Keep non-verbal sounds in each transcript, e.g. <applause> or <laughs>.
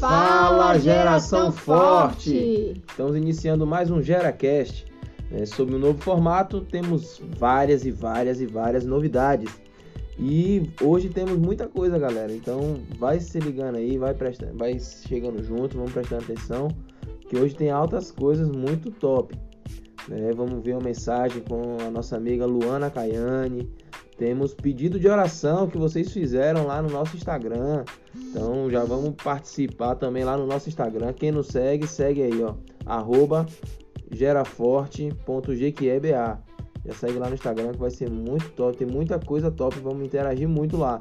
Fala geração forte! Estamos iniciando mais um GeraCast. Né? Sob um novo formato, temos várias e várias e várias novidades. E hoje temos muita coisa, galera. Então vai se ligando aí, vai prestando, vai chegando junto, vamos prestando atenção, que hoje tem altas coisas muito top. Né? Vamos ver uma mensagem com a nossa amiga Luana Caiane. Temos pedido de oração que vocês fizeram lá no nosso Instagram. Então já vamos participar também lá no nosso Instagram. Quem nos segue, segue aí, ó. Arroba. Já segue lá no Instagram que vai ser muito top. Tem muita coisa top. Vamos interagir muito lá.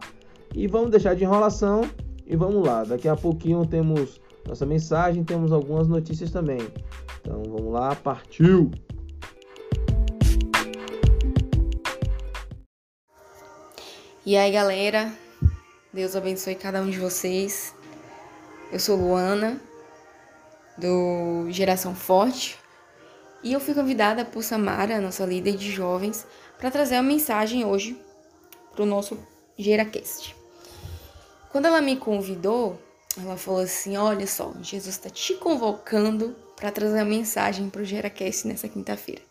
E vamos deixar de enrolação e vamos lá. Daqui a pouquinho temos nossa mensagem, temos algumas notícias também. Então vamos lá, partiu! E aí, galera, Deus abençoe cada um de vocês. Eu sou Luana, do Geração Forte, e eu fui convidada por Samara, nossa líder de jovens, para trazer uma mensagem hoje para o nosso GeraCast. Quando ela me convidou, ela falou assim: Olha só, Jesus está te convocando para trazer a mensagem para o GeraCast nessa quinta-feira.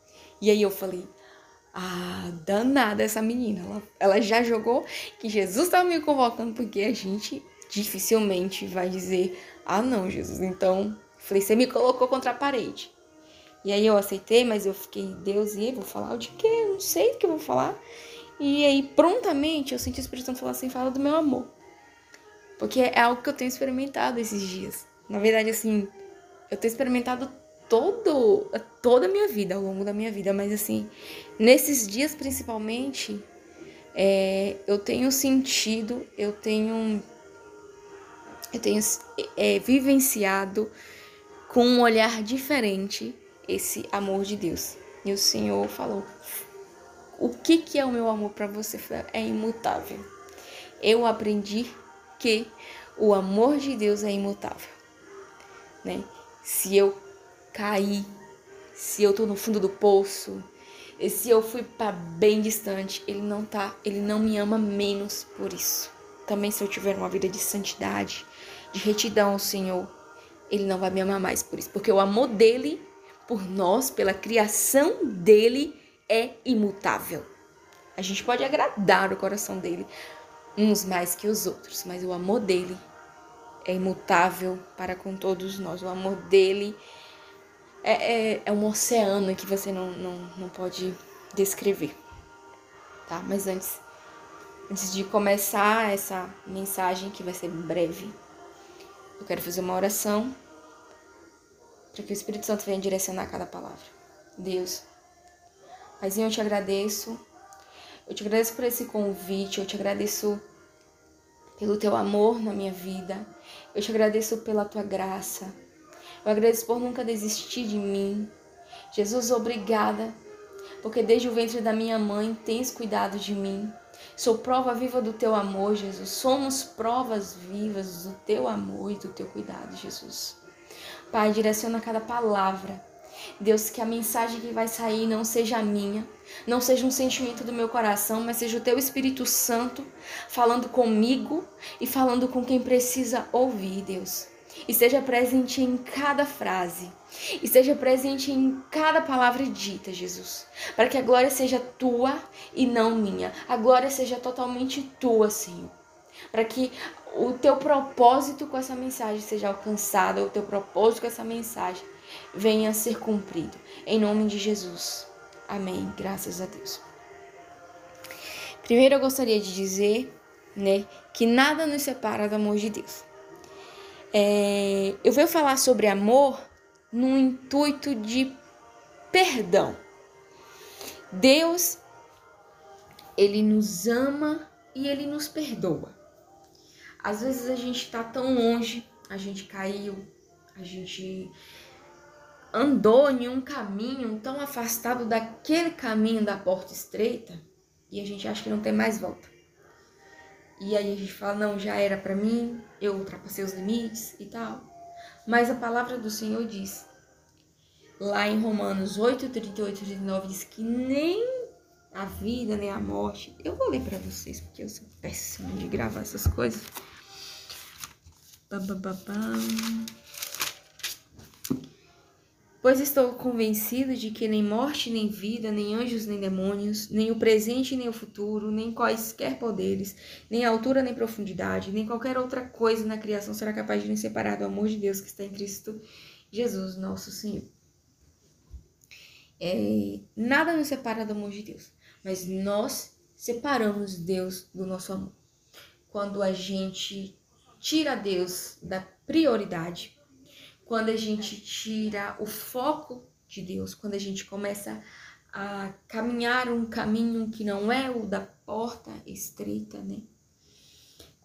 E aí eu falei: ah, danada essa menina. Ela, ela já jogou que Jesus estava me convocando, porque a gente dificilmente vai dizer: Ah, não, Jesus. Então, falei: Você me colocou contra a parede. E aí eu aceitei, mas eu fiquei: Deus, e aí, vou falar de quê? Eu não sei do que eu vou falar. E aí, prontamente, eu senti o Espírito Santo falar assim: Fala do meu amor. Porque é algo que eu tenho experimentado esses dias. Na verdade, assim, eu tenho experimentado todo, toda a minha vida, ao longo da minha vida, mas assim, nesses dias principalmente, é, eu tenho sentido, eu tenho, eu tenho é, vivenciado com um olhar diferente esse amor de Deus. E o Senhor falou: o que, que é o meu amor para você? É imutável. Eu aprendi que o amor de Deus é imutável, né? Se eu cair, se eu tô no fundo do poço, se eu fui para bem distante, ele não tá, ele não me ama menos por isso. Também se eu tiver uma vida de santidade, de retidão ao Senhor, ele não vai me amar mais por isso, porque o amor dele por nós, pela criação dele é imutável. A gente pode agradar o coração dele uns mais que os outros, mas o amor dele é imutável para com todos nós. O amor dele é, é, é um oceano que você não, não, não pode descrever. Tá? Mas antes, antes de começar essa mensagem, que vai ser breve, eu quero fazer uma oração para que o Espírito Santo venha direcionar cada palavra. Deus, Paizinho, eu te agradeço. Eu te agradeço por esse convite, eu te agradeço pelo teu amor na minha vida. Eu te agradeço pela tua graça. Eu agradeço por nunca desistir de mim. Jesus, obrigada, porque desde o ventre da minha mãe tens cuidado de mim. Sou prova viva do teu amor, Jesus. Somos provas vivas do teu amor e do teu cuidado, Jesus. Pai, direciona cada palavra. Deus, que a mensagem que vai sair não seja minha, não seja um sentimento do meu coração, mas seja o teu Espírito Santo falando comigo e falando com quem precisa ouvir, Deus esteja presente em cada frase, esteja presente em cada palavra dita, Jesus, para que a glória seja tua e não minha, a glória seja totalmente tua, Senhor, para que o teu propósito com essa mensagem seja alcançado, o teu propósito com essa mensagem venha a ser cumprido, em nome de Jesus. Amém. Graças a Deus. Primeiro eu gostaria de dizer, né, que nada nos separa do amor de Deus. É, eu venho falar sobre amor no intuito de perdão. Deus, ele nos ama e ele nos perdoa. Às vezes a gente está tão longe, a gente caiu, a gente andou em um caminho tão afastado daquele caminho da porta estreita e a gente acha que não tem mais volta. E aí a gente fala, não, já era para mim, eu ultrapassei os limites e tal. Mas a palavra do Senhor diz, lá em Romanos 8, 38 e 39, diz que nem a vida, nem a morte. Eu vou ler para vocês, porque eu sou péssima de gravar essas coisas. Pam, pam, pam, pam. Pois estou convencido de que nem morte, nem vida, nem anjos, nem demônios, nem o presente, nem o futuro, nem quaisquer poderes, nem altura, nem profundidade, nem qualquer outra coisa na criação será capaz de nos separar do amor de Deus que está em Cristo Jesus, nosso Senhor. É, nada nos separa do amor de Deus, mas nós separamos Deus do nosso amor. Quando a gente tira Deus da prioridade, quando a gente tira o foco de Deus, quando a gente começa a caminhar um caminho que não é o da porta estreita, né?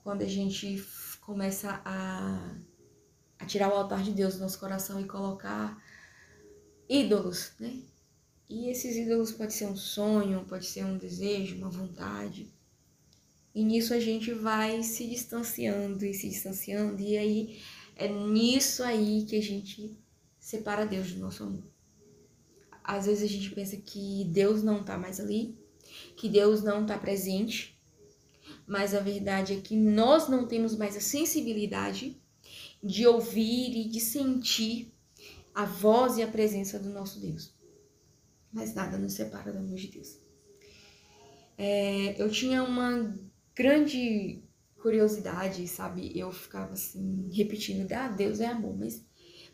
Quando a gente começa a, a tirar o altar de Deus do nosso coração e colocar ídolos, né? E esses ídolos pode ser um sonho, pode ser um desejo, uma vontade. E nisso a gente vai se distanciando e se distanciando, e aí é nisso aí que a gente separa Deus do nosso amor. Às vezes a gente pensa que Deus não tá mais ali, que Deus não tá presente, mas a verdade é que nós não temos mais a sensibilidade de ouvir e de sentir a voz e a presença do nosso Deus. Mas nada nos separa do amor de Deus. É, eu tinha uma grande curiosidade, sabe? Eu ficava assim, repetindo, ah, Deus é amor, mas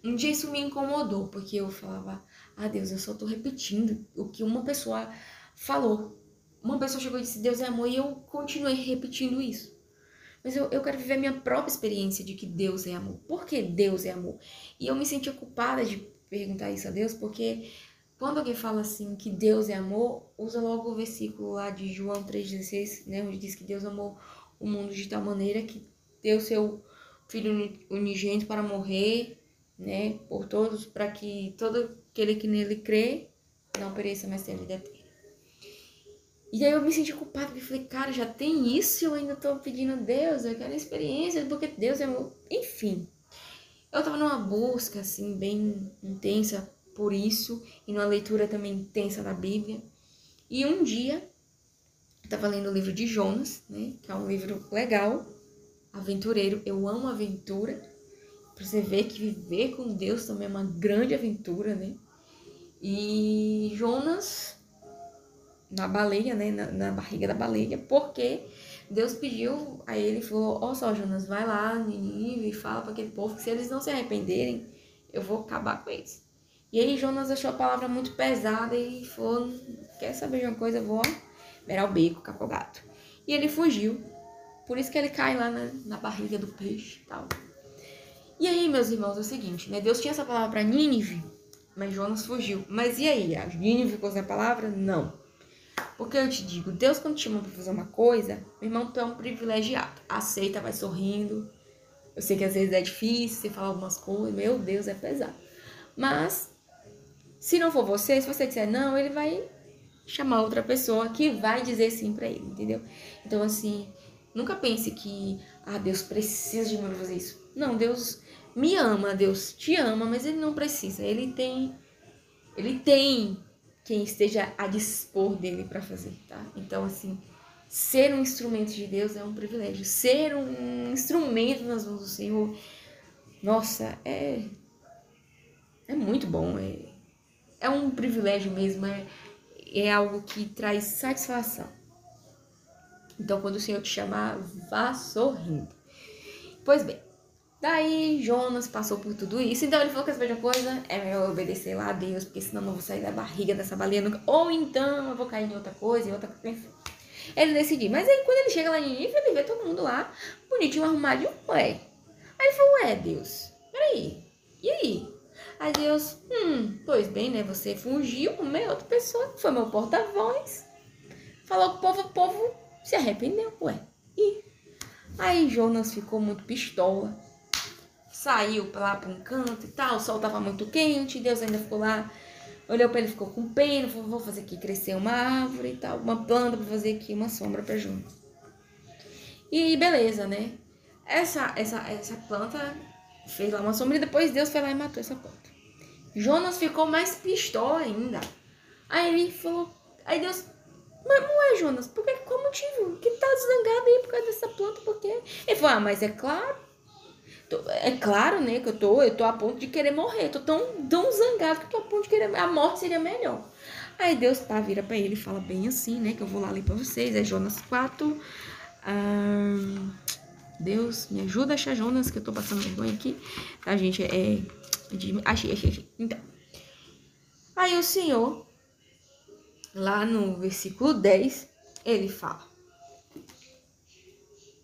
um dia isso me incomodou, porque eu falava, ah, Deus, eu só tô repetindo o que uma pessoa falou. Uma pessoa chegou e disse, Deus é amor, e eu continuei repetindo isso. Mas eu, eu quero viver a minha própria experiência de que Deus é amor. Por que Deus é amor? E eu me senti ocupada de perguntar isso a Deus, porque quando alguém fala assim que Deus é amor, usa logo o versículo lá de João 3,16, né? Onde diz que Deus amou o mundo de tal maneira que deu seu Filho unigênito para morrer, né, por todos, para que todo aquele que nele crê não pereça, mas tenha vida eterna. E aí eu me senti culpada, porque falei, cara, já tem isso e eu ainda tô pedindo a Deus, eu quero experiência, porque Deus é meu... Enfim, eu tava numa busca, assim, bem intensa por isso, e numa leitura também intensa da Bíblia. E um dia estava lendo o livro de Jonas, né? Que é um livro legal, aventureiro. Eu amo aventura. Pra você ver que viver com Deus também é uma grande aventura, né? E Jonas na baleia, né? Na, na barriga da baleia, porque Deus pediu a ele, falou: Ó, oh, só Jonas, vai lá, Ninive, e fala para aquele povo que se eles não se arrependerem, eu vou acabar com eles. E aí Jonas achou a palavra muito pesada e falou: Quer saber de uma coisa? Eu vou era o beco, capogato. E ele fugiu. Por isso que ele cai lá na, na barriga do peixe e tal. E aí, meus irmãos, é o seguinte, né? Deus tinha essa palavra para Nínive, mas Jonas fugiu. Mas e aí? A Nínive ficou sem a palavra? Não. Porque eu te digo, Deus quando te chama pra fazer uma coisa, meu irmão, tu é um privilegiado. Aceita, vai sorrindo. Eu sei que às vezes é difícil você falar algumas coisas, meu Deus, é pesado. Mas, se não for você, se você disser não, ele vai chamar outra pessoa que vai dizer sim para ele, entendeu? Então, assim, nunca pense que, ah, Deus precisa de mim pra fazer isso. Não, Deus me ama, Deus te ama, mas ele não precisa. Ele tem, ele tem quem esteja a dispor dele para fazer, tá? Então, assim, ser um instrumento de Deus é um privilégio. Ser um instrumento nas mãos do Senhor, nossa, é é muito bom, é é um privilégio mesmo, é é algo que traz satisfação. Então, quando o Senhor te chamar, vá sorrindo. Pois bem, daí Jonas passou por tudo isso. Então ele falou que a mesma coisa é melhor obedecer lá a Deus, porque senão eu não vou sair da barriga dessa baleia nunca. Ou então eu vou cair em outra coisa, em outra coisa. Ele decidiu. Mas aí quando ele chega lá em Nínive, ele vê todo mundo lá, bonitinho, arrumadinho, ué. Aí ele falou, ué, Deus, peraí, e aí? Aí Deus, hum, pois bem, né? Você fugiu, uma outra pessoa, foi meu porta-voz. Falou com o povo, o povo se arrependeu, ué. E aí Jonas ficou muito pistola. Saiu lá para um canto e tal, o sol tava muito quente, Deus ainda ficou lá, olhou para ele, ficou com pena, falou, vou fazer aqui crescer uma árvore e tal, uma planta para fazer aqui uma sombra para Jonas. E beleza, né? Essa, essa, essa planta fez lá uma sombra e depois Deus foi lá e matou essa planta. Jonas ficou mais pistola ainda. Aí ele falou, aí Deus, mas não é Jonas, por que, qual motivo? Que tá zangado aí por causa dessa planta, por quê? Ele falou, ah, mas é claro, é claro, né, que eu tô, eu tô a ponto de querer morrer. Tô tão, tão zangado que eu tô a ponto de querer. A morte seria melhor. Aí Deus pá, vira pra ele e fala bem assim, né? Que eu vou lá ler pra vocês. É Jonas 4. Ah, Deus, me ajuda a achar Jonas, que eu tô passando vergonha aqui. Tá, gente? É. Achei, achei, achei. Então. Aí o Senhor, lá no versículo 10, ele fala.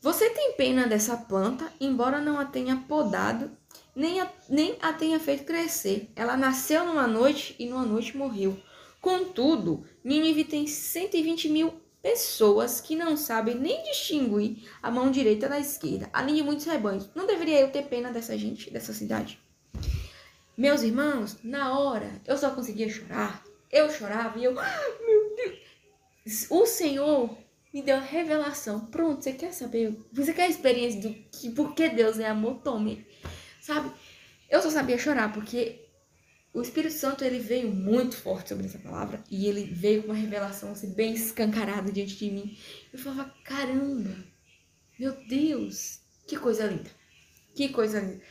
Você tem pena dessa planta, embora não a tenha podado, nem a, nem a tenha feito crescer. Ela nasceu numa noite e numa noite morreu. Contudo, Nínive tem 120 mil pessoas que não sabem nem distinguir a mão direita da esquerda, além de muitos rebanhos. Não deveria eu ter pena dessa gente, dessa cidade? Meus irmãos, na hora, eu só conseguia chorar. Eu chorava e eu, ah, meu Deus. O Senhor me deu a revelação. Pronto, você quer saber? Você quer a experiência do que por que Deus é amor? Tome. Sabe? Eu só sabia chorar porque o Espírito Santo ele veio muito forte sobre essa palavra e ele veio com uma revelação assim, bem escancarada diante de mim. Eu falava, caramba, meu Deus, que coisa linda, que coisa linda.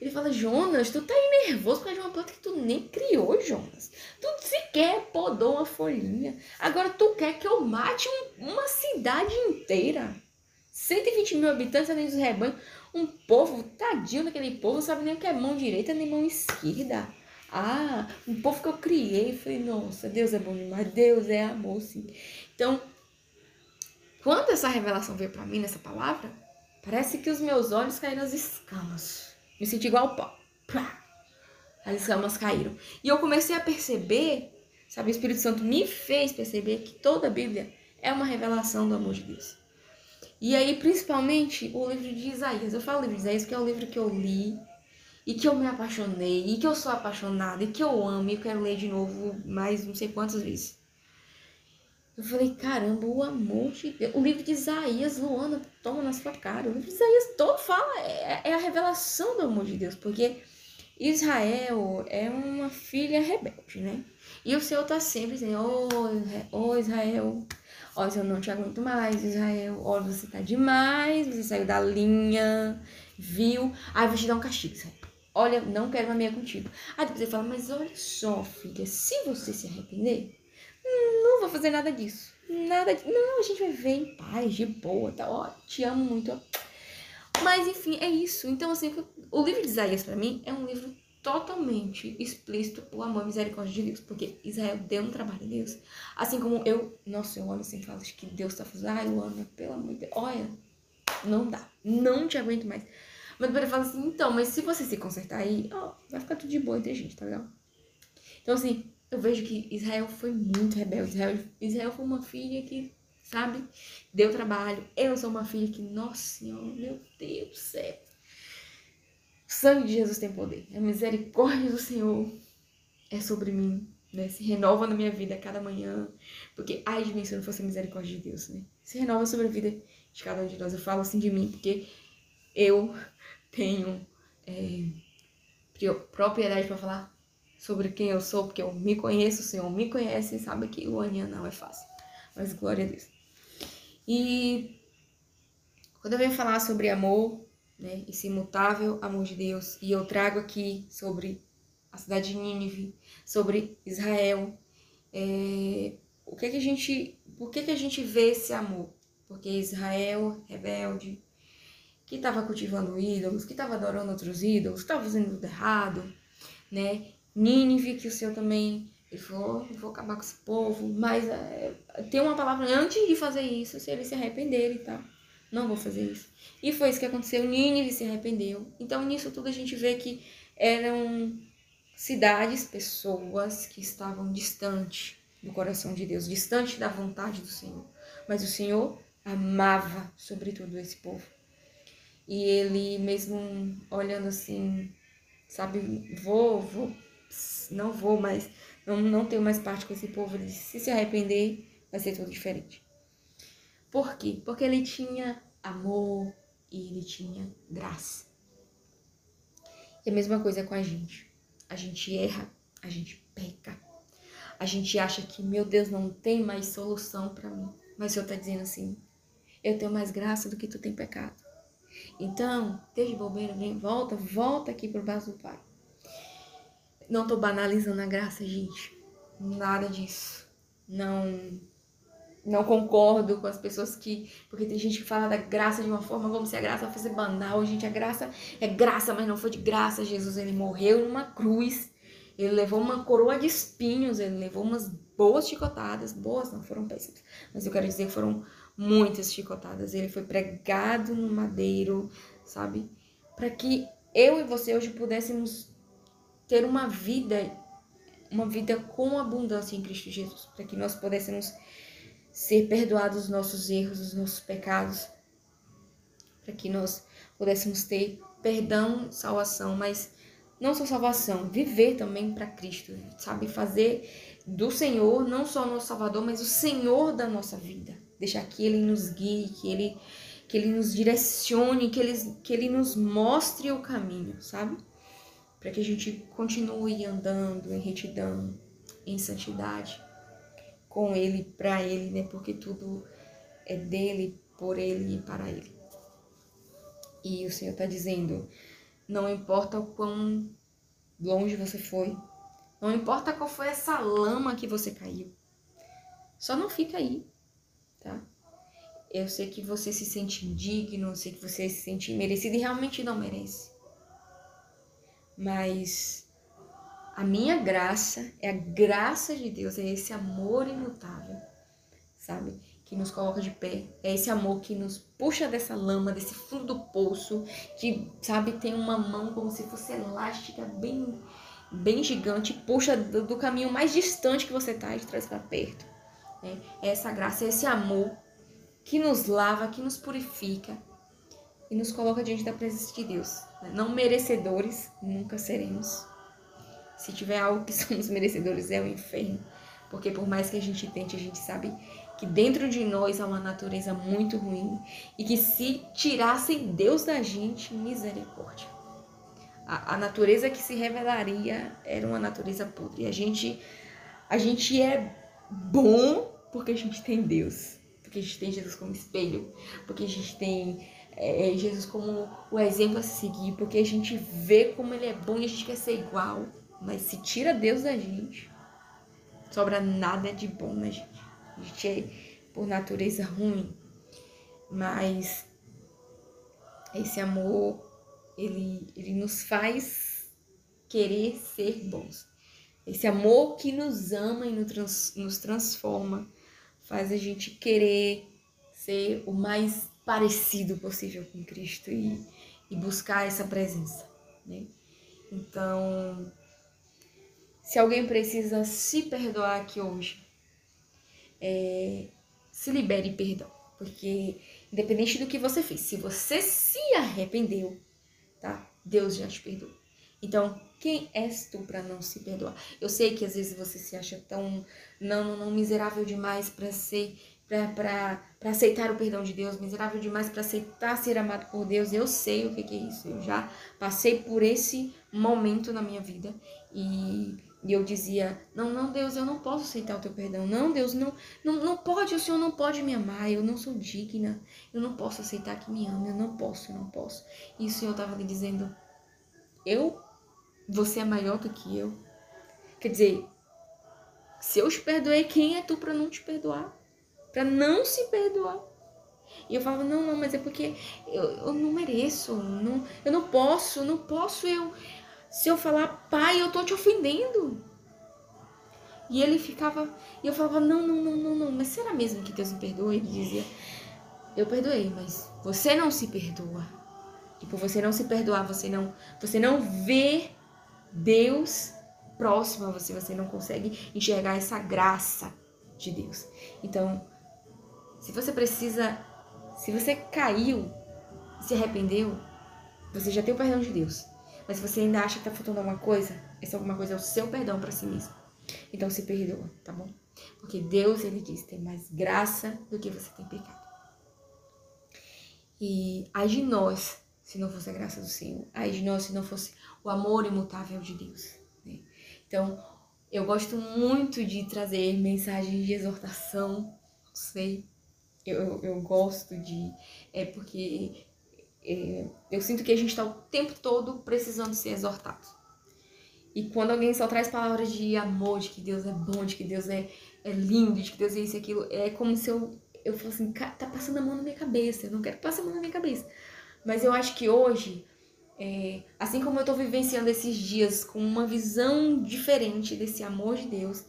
Ele fala, Jonas, tu tá aí nervoso por causa de uma planta que tu nem criou, Jonas. Tu sequer podou uma folhinha. Agora tu quer que eu mate um, uma cidade inteira. 120 mil habitantes além dos rebanhos. Um povo, tadinho daquele povo, não sabe nem o que é mão direita nem mão esquerda. Ah, um povo que eu criei. Falei, nossa, Deus é bom demais, Deus é amor, sim. Então, quando essa revelação veio para mim nessa palavra, parece que os meus olhos caíram nas escamas. Me senti igual pó. As escamas caíram. E eu comecei a perceber, sabe, o Espírito Santo me fez perceber que toda a Bíblia é uma revelação do amor de Deus. E aí, principalmente, o livro de Isaías. Eu falo livro de Isaías porque é o livro que eu li e que eu me apaixonei, e que eu sou apaixonada, e que eu amo, e quero ler de novo mais não sei quantas vezes. Eu falei, caramba, o amor de Deus. O livro de Isaías, Luana, toma na sua cara. O livro de Isaías todo fala, é, é a revelação do amor de Deus, porque Israel é uma filha rebelde, né? E o Senhor tá sempre dizendo, ô oh, oh, Israel, ó, eu não te aguento mais, Israel, ó, você tá demais, você saiu da linha, viu? Aí vou te dar um castigo, Israel. Olha, não quero uma meia contigo. Aí depois ele fala, mas olha só, filha, se você se arrepender, vou fazer nada disso. Nada de... Não, a gente vai ver em paz, de boa, tá? Ó, te amo muito. Mas enfim, é isso. Então, assim, o livro de Isaías para mim é um livro totalmente explícito o amor e misericórdia de Deus, porque Israel deu um trabalho a Deus. Assim como eu, nossa, eu olho assim e falo que Deus tá fazendo, ai, Luana, pelo amor de Deus, olha, não dá, não te aguento mais. Mas depois fala assim, então, mas se você se consertar aí, ó, vai ficar tudo de boa entre a gente, tá legal? Então, assim, eu vejo que Israel foi muito rebelde. Israel, Israel foi uma filha que, sabe, deu trabalho. Eu sou uma filha que, nossa senhora, meu Deus do céu. O sangue de Jesus tem poder. A misericórdia do Senhor é sobre mim, né? Se renova na minha vida a cada manhã. Porque, ai de mim, se não fosse a misericórdia de Deus, né? Se renova sobre a vida de cada um de nós. Eu falo assim de mim, porque eu tenho é, propriedade para falar sobre quem eu sou, porque eu me conheço, o Senhor me conhece e sabe que o aninha não é fácil. Mas glória a Deus. E quando eu venho falar sobre amor, né, esse imutável amor de Deus, e eu trago aqui sobre a cidade de Nínive, sobre Israel, é, o que que a gente, por que que a gente vê esse amor? Porque Israel, rebelde, que estava cultivando ídolos, que estava adorando outros ídolos, estava fazendo tudo errado, né? Nínive, que o Senhor também ele falou, vou acabar com esse povo, mas é, tem uma palavra antes de fazer isso, se eles se arrependerem e tal. Não vou fazer isso. E foi isso que aconteceu. Nínive se arrependeu. Então, nisso tudo a gente vê que eram cidades, pessoas que estavam distante do coração de Deus, distante da vontade do Senhor. Mas o Senhor amava, sobretudo, esse povo. E ele, mesmo olhando assim, sabe, vou, vou, não vou mais, não, não tenho mais parte com esse povo. Ele disse, se se arrepender, vai ser tudo diferente. Por quê? Porque ele tinha amor e ele tinha graça. E a mesma coisa com a gente. A gente erra, a gente peca. A gente acha que, meu Deus, não tem mais solução para mim. Mas o Senhor está dizendo assim: eu tenho mais graça do que tu tem pecado. Então, deixa de bobeira, vem, volta, volta aqui pro braço do Pai. Não tô banalizando a graça, gente. Nada disso. Não não concordo com as pessoas que. Porque tem gente que fala da graça de uma forma como se a graça fosse banal. Gente, a graça é graça, mas não foi de graça. Jesus, ele morreu numa cruz. Ele levou uma coroa de espinhos. Ele levou umas boas chicotadas. Boas, não foram péssimas. Mas eu quero dizer que foram muitas chicotadas. Ele foi pregado no madeiro, sabe? Para que eu e você hoje pudéssemos ter uma vida, uma vida com abundância em Cristo Jesus, para que nós pudéssemos ser perdoados os nossos erros, os nossos pecados, para que nós pudéssemos ter perdão, salvação, mas não só salvação, viver também para Cristo, sabe? Fazer do Senhor não só o nosso Salvador, mas o Senhor da nossa vida. Deixar que Ele nos guie, que Ele, que ele nos direcione, que ele, que ele nos mostre o caminho, sabe? Para que a gente continue andando em retidão, em santidade, com Ele, para Ele, né? Porque tudo é dele, por Ele e para Ele. E o Senhor está dizendo: não importa o quão longe você foi, não importa qual foi essa lama que você caiu, só não fica aí, tá? Eu sei que você se sente indigno, eu sei que você se sente merecido e realmente não merece. Mas a minha graça é a graça de Deus, é esse amor imutável, sabe? Que nos coloca de pé. É esse amor que nos puxa dessa lama, desse fundo do poço, que, sabe, tem uma mão como se fosse elástica, bem, bem gigante, puxa do, do caminho mais distante que você tá e traz para perto. Né? É essa graça, é esse amor que nos lava, que nos purifica e nos coloca diante da presença de Deus. Não merecedores, nunca seremos. Se tiver algo que <laughs> somos merecedores, é o inferno. Porque por mais que a gente tente, a gente sabe que dentro de nós há uma natureza muito ruim e que se tirassem Deus da gente, misericórdia. A, a natureza que se revelaria era uma natureza podre. A gente, a gente é bom porque a gente tem Deus porque a gente tem Jesus como espelho, porque a gente tem é, é, Jesus como o exemplo a seguir, porque a gente vê como ele é bom e a gente quer ser igual. Mas se tira Deus da gente, sobra nada de bom na gente. A gente é, por natureza, ruim. Mas esse amor, ele, ele nos faz querer ser bons. Esse amor que nos ama e nos, trans, nos transforma faz a gente querer ser o mais parecido possível com Cristo e, e buscar essa presença, né? Então, se alguém precisa se perdoar aqui hoje, é, se libere perdão, porque independente do que você fez, se você se arrependeu, tá? Deus já te perdoou. Então, quem és tu para não se perdoar? Eu sei que às vezes você se acha tão não, não, miserável demais para ser para aceitar o perdão de Deus, miserável demais para aceitar ser amado por Deus. Eu sei o que, que é isso. Eu já passei por esse momento na minha vida e, e eu dizia: Não, não, Deus, eu não posso aceitar o teu perdão. Não, Deus, não, não, não pode, o Senhor não pode me amar. Eu não sou digna. Eu não posso aceitar que me ame. Eu não posso, eu não posso. E o Senhor estava lhe dizendo: Eu você é maior do que eu. Quer dizer, se eu te perdoei, quem é tu para não te perdoar? Para não se perdoar? E eu falava, não, não, mas é porque eu, eu não mereço, não, eu não posso, não posso eu. Se eu falar, pai, eu tô te ofendendo. E ele ficava, e eu falava, não, não, não, não, não, mas será mesmo que Deus me perdoa? Ele dizia, eu perdoei, mas você não se perdoa. E por você não se perdoar, você não, você não vê Deus próximo a você, você não consegue enxergar essa graça de Deus. Então, se você precisa, se você caiu, se arrependeu, você já tem o perdão de Deus. Mas se você ainda acha que tá faltando alguma coisa, essa alguma coisa é o seu perdão para si mesmo. Então se perdoa, tá bom? Porque Deus, ele diz, tem mais graça do que você tem pecado. E ai de nós, se não fosse a graça do Senhor. Ai de nós, se não fosse o amor imutável de Deus. Né? Então, eu gosto muito de trazer mensagens de exortação, não sei, eu, eu gosto de. É porque é, eu sinto que a gente está o tempo todo precisando ser exortado. E quando alguém só traz palavras de amor, de que Deus é bom, de que Deus é, é lindo, de que Deus é isso e aquilo, é como se eu, eu fosse assim, tá passando a mão na minha cabeça, eu não quero que passe a mão na minha cabeça. Mas eu acho que hoje, é, assim como eu tô vivenciando esses dias com uma visão diferente desse amor de Deus,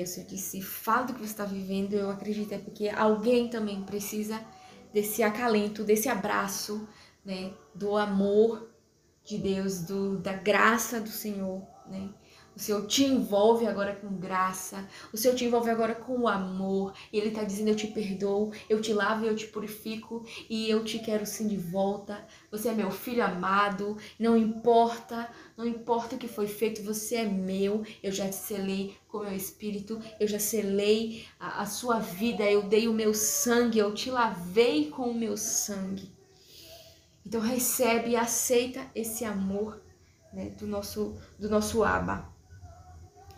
eu disse, fala do que você está vivendo, eu acredito é porque alguém também precisa desse acalento, desse abraço, né, do amor de Deus, do, da graça do Senhor, né? O Senhor te envolve agora com graça, o Senhor te envolve agora com amor. E Ele está dizendo: Eu te perdoo, eu te lavo, eu te purifico e eu te quero sim de volta. Você é meu filho amado, não importa, não importa o que foi feito, você é meu. Eu já te selei com meu espírito, eu já selei a, a sua vida, eu dei o meu sangue, eu te lavei com o meu sangue. Então recebe e aceita esse amor né, do nosso do nosso Abba.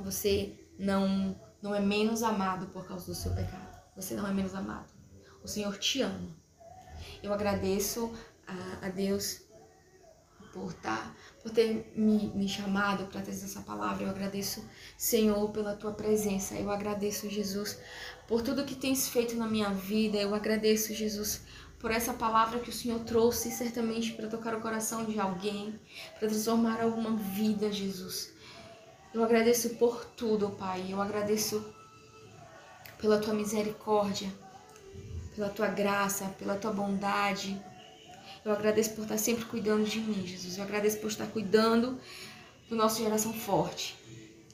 Você não não é menos amado por causa do seu pecado. Você não é menos amado. O Senhor te ama. Eu agradeço a, a Deus por, tá, por ter me, me chamado para trazer essa palavra. Eu agradeço, Senhor, pela tua presença. Eu agradeço, Jesus, por tudo que tens feito na minha vida. Eu agradeço, Jesus, por essa palavra que o Senhor trouxe, certamente para tocar o coração de alguém, para transformar alguma vida, Jesus. Eu agradeço por tudo, Pai. Eu agradeço pela tua misericórdia, pela tua graça, pela tua bondade. Eu agradeço por estar sempre cuidando de mim, Jesus. Eu agradeço por estar cuidando do nosso geração forte.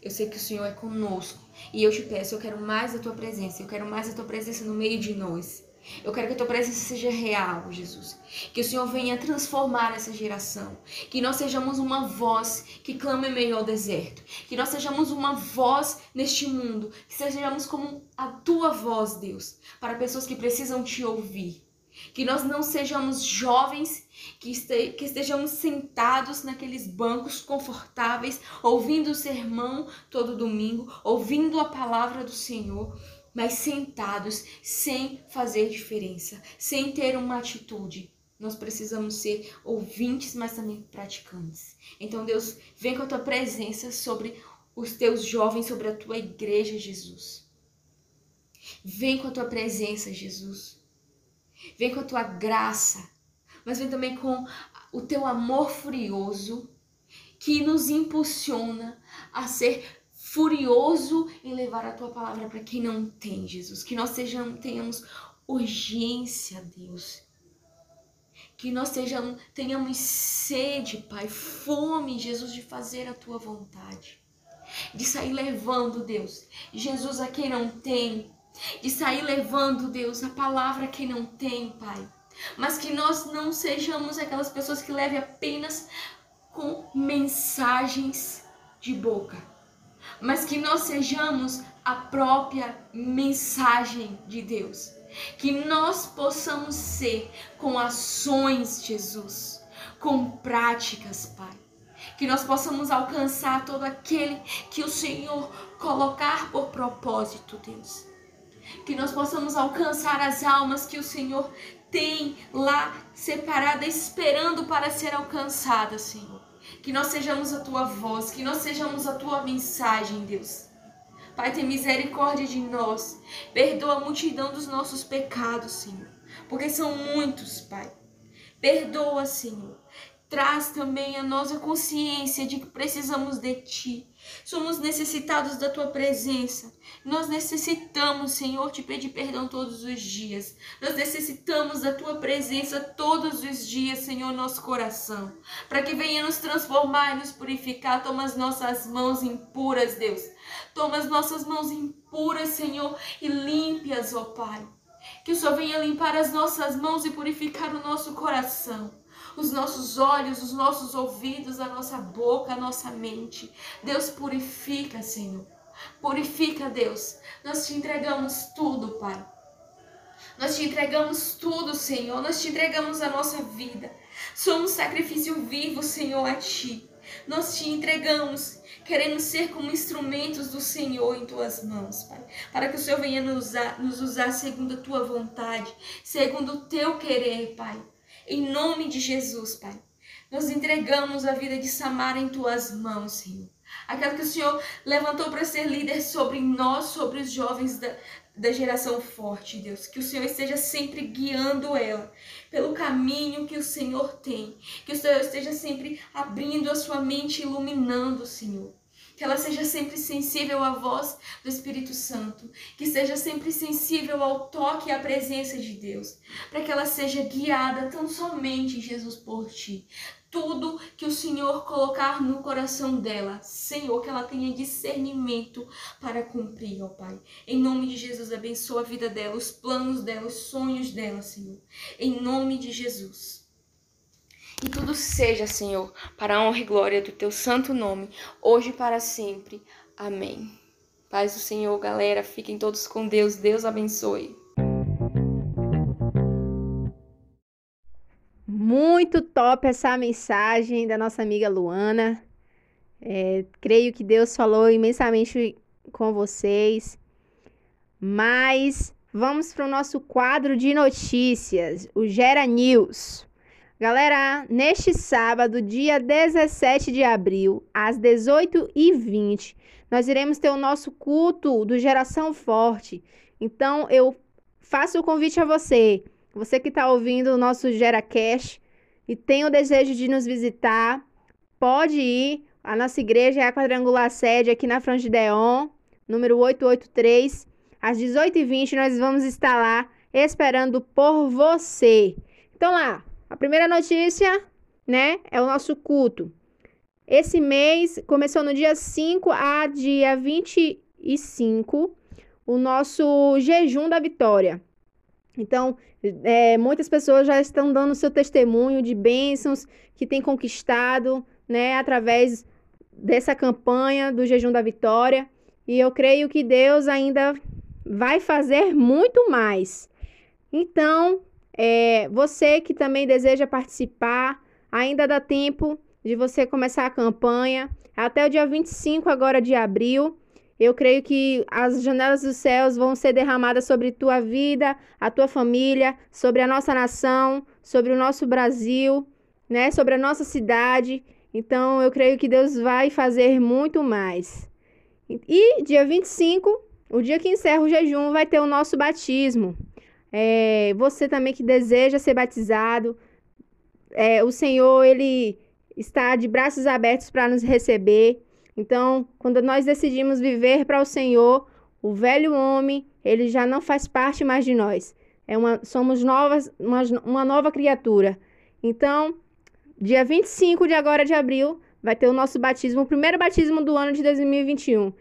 Eu sei que o Senhor é conosco. E eu te peço, eu quero mais da tua presença. Eu quero mais da tua presença no meio de nós. Eu quero que a tua presença seja real, Jesus. Que o Senhor venha transformar essa geração. Que nós sejamos uma voz que clama em meio ao deserto. Que nós sejamos uma voz neste mundo. Que sejamos como a tua voz, Deus, para pessoas que precisam te ouvir. Que nós não sejamos jovens que, este, que estejamos sentados naqueles bancos confortáveis, ouvindo o sermão todo domingo, ouvindo a palavra do Senhor, mas sentados, sem fazer diferença, sem ter uma atitude. Nós precisamos ser ouvintes, mas também praticantes. Então, Deus, vem com a tua presença sobre os teus jovens, sobre a tua igreja, Jesus. Vem com a tua presença, Jesus. Vem com a tua graça, mas vem também com o teu amor furioso que nos impulsiona a ser furioso em levar a tua palavra para quem não tem, Jesus. Que nós sejamos, tenhamos urgência, Deus. Que nós sejamos, tenhamos sede, Pai, fome, Jesus, de fazer a tua vontade. De sair levando, Deus, Jesus a quem não tem. De sair levando, Deus, a palavra a quem não tem, Pai. Mas que nós não sejamos aquelas pessoas que levem apenas com mensagens de boca mas que nós sejamos a própria mensagem de Deus. Que nós possamos ser com ações, Jesus, com práticas, Pai. Que nós possamos alcançar todo aquele que o Senhor colocar por propósito, Deus. Que nós possamos alcançar as almas que o Senhor tem lá separada, esperando para ser alcançada, Senhor que nós sejamos a tua voz, que nós sejamos a tua mensagem, Deus. Pai, tem misericórdia de nós. Perdoa a multidão dos nossos pecados, Senhor. Porque são muitos, Pai. Perdoa, Senhor. Traz também a nossa consciência de que precisamos de Ti. Somos necessitados da tua presença. Nós necessitamos, Senhor, te pedir perdão todos os dias. Nós necessitamos da tua presença todos os dias, Senhor, nosso coração. Para que venha nos transformar e nos purificar. Toma as nossas mãos impuras, Deus. Toma as nossas mãos impuras, Senhor, e limpe-as, ó Pai. Que o Senhor venha limpar as nossas mãos e purificar o nosso coração os nossos olhos, os nossos ouvidos, a nossa boca, a nossa mente. Deus purifica, Senhor. Purifica, Deus. Nós te entregamos tudo, Pai. Nós te entregamos tudo, Senhor. Nós te entregamos a nossa vida. Somos sacrifício vivo, Senhor, a Ti. Nós te entregamos. Queremos ser como instrumentos do Senhor em tuas mãos, Pai. Para que o Senhor venha nos usar, nos usar segundo a tua vontade, segundo o teu querer, Pai. Em nome de Jesus, Pai. Nós entregamos a vida de Samara em tuas mãos, Senhor. Aquela que o Senhor levantou para ser líder sobre nós, sobre os jovens da, da geração forte, Deus. Que o Senhor esteja sempre guiando ela pelo caminho que o Senhor tem. Que o Senhor esteja sempre abrindo a sua mente, iluminando, Senhor. Que ela seja sempre sensível à voz do Espírito Santo. Que seja sempre sensível ao toque e à presença de Deus. Para que ela seja guiada tão somente, Jesus, por ti tudo que o Senhor colocar no coração dela. Senhor, que ela tenha discernimento para cumprir, ó Pai. Em nome de Jesus, abençoa a vida dela, os planos dela, os sonhos dela, Senhor. Em nome de Jesus. E tudo seja, Senhor, para a honra e glória do teu santo nome, hoje e para sempre. Amém. Paz do Senhor, galera. Fiquem todos com Deus. Deus abençoe. Muito top essa mensagem da nossa amiga Luana. É, creio que Deus falou imensamente com vocês. Mas vamos para o nosso quadro de notícias, o Gera News. Galera, neste sábado, dia 17 de abril, às 18h20, nós iremos ter o nosso culto do Geração Forte. Então, eu faço o convite a você você que está ouvindo o nosso GeraCast e tem o desejo de nos visitar, pode ir. A nossa igreja é a quadrangular sede aqui na Frangideon, número 883. Às 18h20 nós vamos estar lá esperando por você. Então lá, a primeira notícia, né, é o nosso culto. Esse mês começou no dia 5 a dia 25, o nosso jejum da vitória. Então, é, muitas pessoas já estão dando seu testemunho de bênçãos que têm conquistado, né, através dessa campanha do jejum da vitória. E eu creio que Deus ainda vai fazer muito mais. Então, é, você que também deseja participar, ainda dá tempo de você começar a campanha até o dia 25 agora de abril. Eu creio que as janelas dos céus vão ser derramadas sobre tua vida, a tua família, sobre a nossa nação, sobre o nosso Brasil, né, sobre a nossa cidade. Então, eu creio que Deus vai fazer muito mais. E dia 25, o dia que encerra o jejum, vai ter o nosso batismo. É, você também que deseja ser batizado, é, o Senhor, Ele está de braços abertos para nos receber. Então, quando nós decidimos viver para o Senhor, o velho homem, ele já não faz parte mais de nós. É uma, somos novas, uma, uma nova criatura. Então, dia 25 de agora de abril, vai ter o nosso batismo, o primeiro batismo do ano de 2021.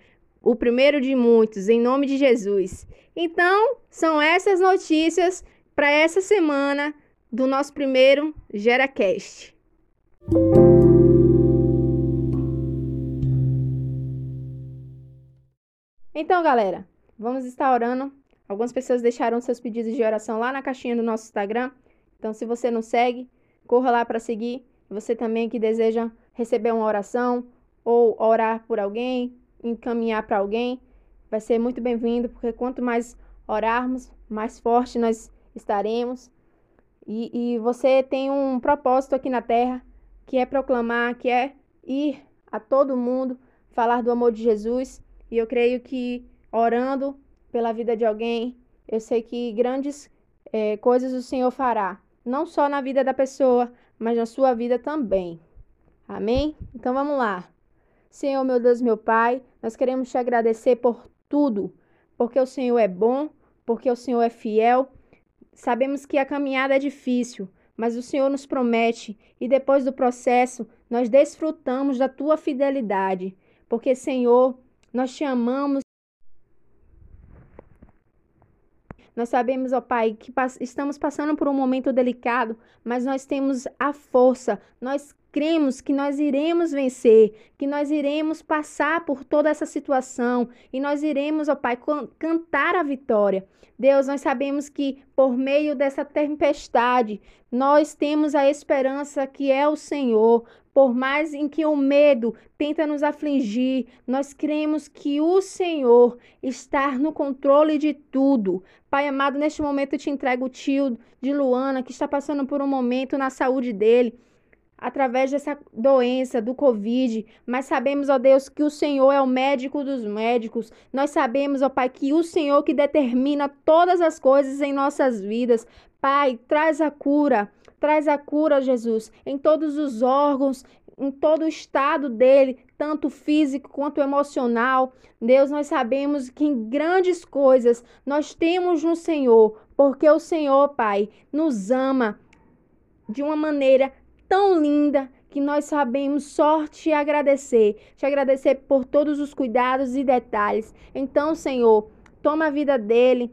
O primeiro de muitos, em nome de Jesus. Então, são essas notícias para essa semana do nosso primeiro GeraCast. Então, galera, vamos estar orando. Algumas pessoas deixaram seus pedidos de oração lá na caixinha do nosso Instagram. Então, se você não segue, corra lá para seguir. Você também que deseja receber uma oração ou orar por alguém, encaminhar para alguém, vai ser muito bem-vindo, porque quanto mais orarmos, mais forte nós estaremos. E, e você tem um propósito aqui na terra, que é proclamar, que é ir a todo mundo, falar do amor de Jesus e eu creio que orando pela vida de alguém, eu sei que grandes é, coisas o Senhor fará, não só na vida da pessoa, mas na sua vida também. Amém? Então vamos lá. Senhor, meu Deus, meu Pai, nós queremos te agradecer por tudo, porque o Senhor é bom, porque o Senhor é fiel. Sabemos que a caminhada é difícil, mas o Senhor nos promete e depois do processo nós desfrutamos da tua fidelidade, porque, Senhor, nós te amamos. Nós sabemos, ó Pai, que estamos passando por um momento delicado, mas nós temos a força, nós cremos que nós iremos vencer, que nós iremos passar por toda essa situação e nós iremos, ó Pai, cantar a vitória. Deus, nós sabemos que por meio dessa tempestade, nós temos a esperança que é o Senhor. Por mais em que o medo tenta nos afligir, nós cremos que o Senhor está no controle de tudo. Pai amado, neste momento eu te entrego o tio de Luana, que está passando por um momento na saúde dele através dessa doença do Covid, mas sabemos, ó Deus, que o Senhor é o médico dos médicos. Nós sabemos, ó Pai, que o Senhor que determina todas as coisas em nossas vidas. Pai, traz a cura, traz a cura, Jesus, em todos os órgãos, em todo o estado dele, tanto físico quanto emocional. Deus, nós sabemos que em grandes coisas nós temos no Senhor, porque o Senhor, Pai, nos ama de uma maneira tão linda que nós sabemos só te agradecer, te agradecer por todos os cuidados e detalhes. Então, Senhor, toma a vida dele,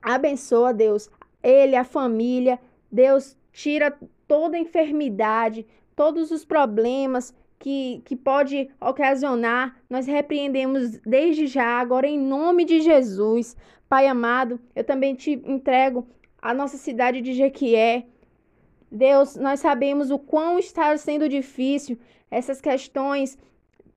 abençoa, Deus, ele, a família. Deus, tira toda enfermidade, todos os problemas que, que pode ocasionar. Nós repreendemos desde já, agora em nome de Jesus. Pai amado, eu também te entrego a nossa cidade de Jequié, Deus, nós sabemos o quão está sendo difícil essas questões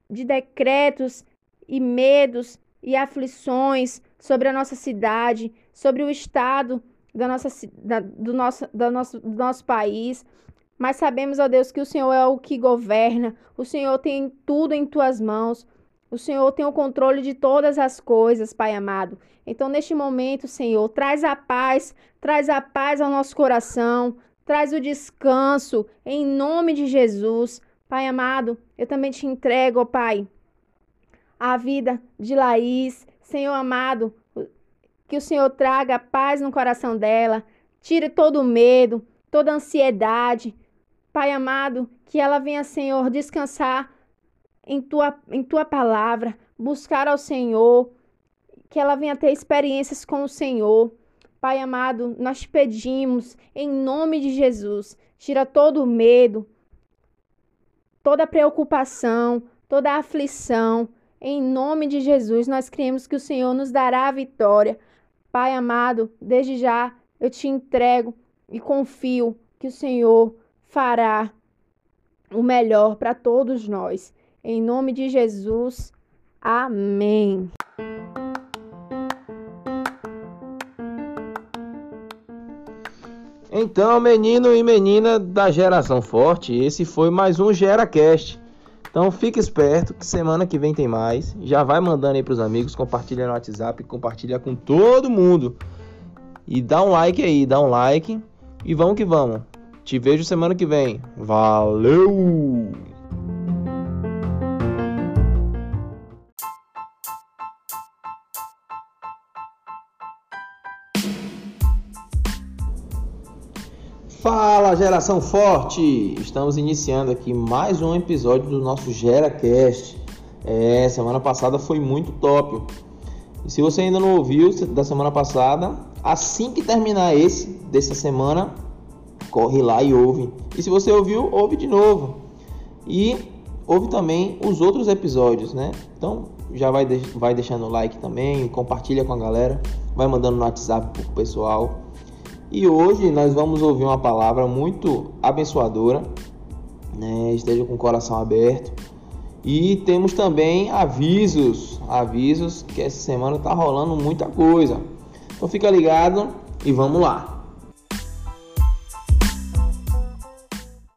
de decretos e medos e aflições sobre a nossa cidade, sobre o estado da nossa, da, do, nosso, da nosso, do nosso país. Mas sabemos, ó Deus, que o Senhor é o que governa, o Senhor tem tudo em tuas mãos, o Senhor tem o controle de todas as coisas, Pai amado. Então, neste momento, Senhor, traz a paz, traz a paz ao nosso coração, traz o descanso em nome de Jesus. Pai amado, eu também te entrego, ó Pai, a vida de Laís. Senhor amado, que o Senhor traga paz no coração dela, tire todo o medo, toda a ansiedade. Pai amado, que ela venha, Senhor, descansar em tua, em tua palavra, buscar ao Senhor, que ela venha ter experiências com o Senhor. Pai amado, nós te pedimos, em nome de Jesus, tira todo o medo, toda a preocupação, toda a aflição. Em nome de Jesus, nós cremos que o Senhor nos dará a vitória. Pai amado, desde já eu te entrego e confio que o Senhor fará o melhor para todos nós. Em nome de Jesus, amém. Então, menino e menina da geração forte, esse foi mais um GeraCast. Então fique esperto que semana que vem tem mais. Já vai mandando aí pros amigos, compartilha no WhatsApp, compartilha com todo mundo. E dá um like aí, dá um like. E vamos que vamos. Te vejo semana que vem. Valeu! Fala geração forte! Estamos iniciando aqui mais um episódio do nosso GeraCast. É, semana passada foi muito top. E se você ainda não ouviu da semana passada, assim que terminar esse dessa semana, corre lá e ouve. E se você ouviu, ouve de novo. E ouve também os outros episódios, né? Então já vai, vai deixando o like também, compartilha com a galera, vai mandando no WhatsApp pro pessoal. E hoje nós vamos ouvir uma palavra muito abençoadora. Né? Esteja com o coração aberto. E temos também avisos, avisos que essa semana está rolando muita coisa. Então fica ligado e vamos lá.